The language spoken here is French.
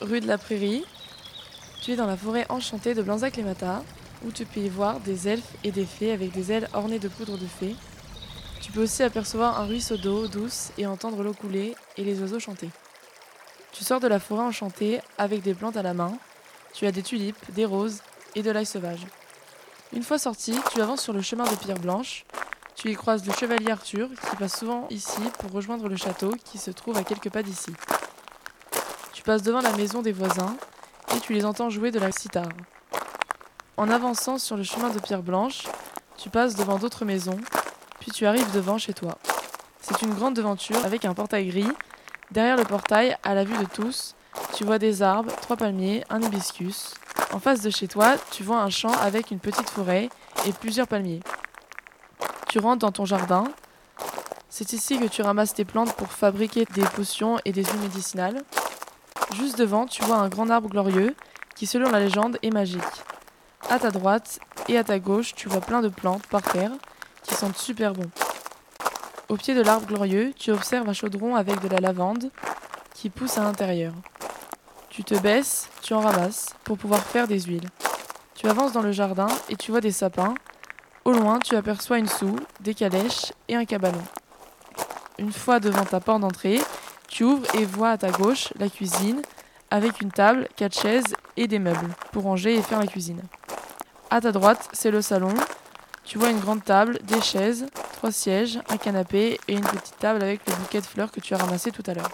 rue de la Prairie. Tu es dans la forêt enchantée de Blanzac-les-Matas, où tu peux y voir des elfes et des fées avec des ailes ornées de poudre de fée. Tu peux aussi apercevoir un ruisseau d'eau douce et entendre l'eau couler et les oiseaux chanter. Tu sors de la forêt enchantée avec des plantes à la main. Tu as des tulipes, des roses et de l'ail sauvage. Une fois sorti, tu avances sur le chemin de pierre blanche. Tu y croises le chevalier Arthur qui passe souvent ici pour rejoindre le château qui se trouve à quelques pas d'ici. Tu passes devant la maison des voisins et tu les entends jouer de la cithare. En avançant sur le chemin de pierre blanche, tu passes devant d'autres maisons, puis tu arrives devant chez toi. C'est une grande devanture avec un portail gris. Derrière le portail, à la vue de tous, tu vois des arbres, trois palmiers, un hibiscus. En face de chez toi, tu vois un champ avec une petite forêt et plusieurs palmiers. Tu rentres dans ton jardin. C'est ici que tu ramasses tes plantes pour fabriquer des potions et des huiles médicinales. Juste devant, tu vois un grand arbre glorieux qui, selon la légende, est magique. À ta droite et à ta gauche, tu vois plein de plantes par terre qui sentent super bon. Au pied de l'arbre glorieux, tu observes un chaudron avec de la lavande qui pousse à l'intérieur. Tu te baisses, tu en ramasses pour pouvoir faire des huiles. Tu avances dans le jardin et tu vois des sapins. Au loin, tu aperçois une soue, des calèches et un cabanon. Une fois devant ta porte d'entrée, tu ouvres et vois à ta gauche la cuisine avec une table, quatre chaises et des meubles pour ranger et faire la cuisine. À ta droite, c'est le salon. Tu vois une grande table, des chaises, trois sièges, un canapé et une petite table avec le bouquet de fleurs que tu as ramassé tout à l'heure.